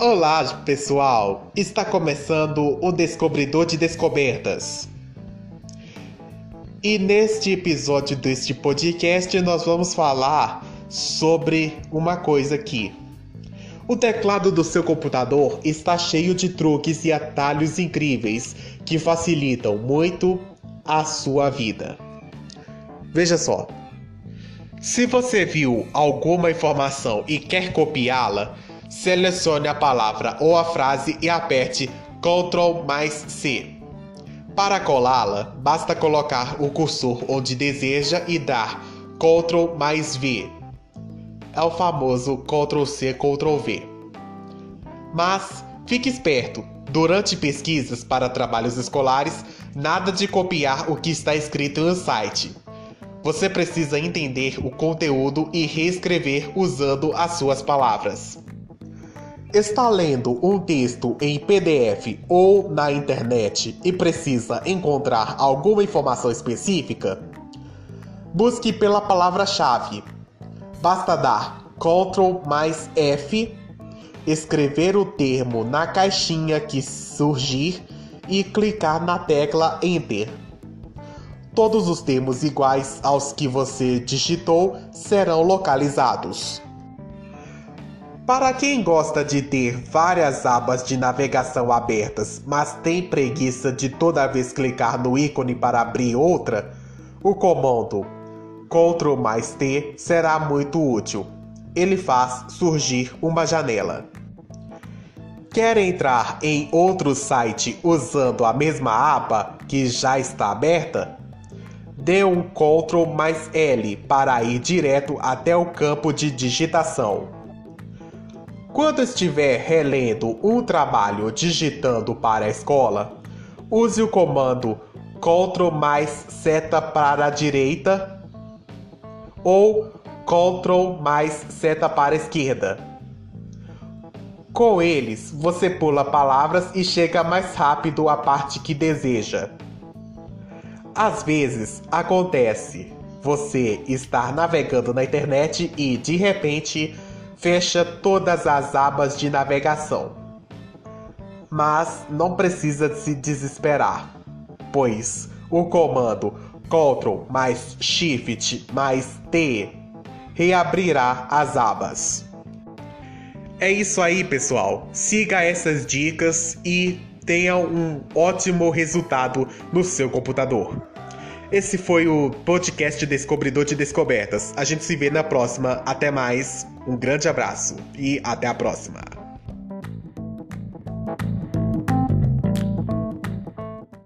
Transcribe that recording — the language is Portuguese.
Olá, pessoal! Está começando o Descobridor de Descobertas. E neste episódio deste podcast nós vamos falar sobre uma coisa aqui. O teclado do seu computador está cheio de truques e atalhos incríveis que facilitam muito a sua vida. Veja só. Se você viu alguma informação e quer copiá-la, selecione a palavra ou a frase e aperte Ctrl mais C. Para colá-la, basta colocar o cursor onde deseja e dar Ctrl mais V. É o famoso Ctrl C, Ctrl V. Mas fique esperto, durante pesquisas para trabalhos escolares, nada de copiar o que está escrito no site. Você precisa entender o conteúdo e reescrever usando as suas palavras. Está lendo um texto em PDF ou na internet e precisa encontrar alguma informação específica? Busque pela palavra-chave. Basta dar Ctrl mais F, escrever o termo na caixinha que surgir e clicar na tecla Enter. Todos os termos iguais aos que você digitou serão localizados. Para quem gosta de ter várias abas de navegação abertas, mas tem preguiça de toda vez clicar no ícone para abrir outra, o comando Ctrl mais T será muito útil. Ele faz surgir uma janela. Quer entrar em outro site usando a mesma aba que já está aberta? Dê um Ctrl mais L para ir direto até o campo de digitação. Quando estiver relendo um trabalho digitando para a escola, use o comando Ctrl mais seta para a direita ou Ctrl mais seta para a esquerda. Com eles, você pula palavras e chega mais rápido à parte que deseja. Às vezes acontece você estar navegando na internet e de repente fecha todas as abas de navegação. Mas não precisa se desesperar, pois o comando Ctrl mais Shift mais T reabrirá as abas. É isso aí, pessoal. Siga essas dicas e tenha um ótimo resultado no seu computador. Esse foi o podcast Descobridor de Descobertas. A gente se vê na próxima. Até mais. Um grande abraço e até a próxima.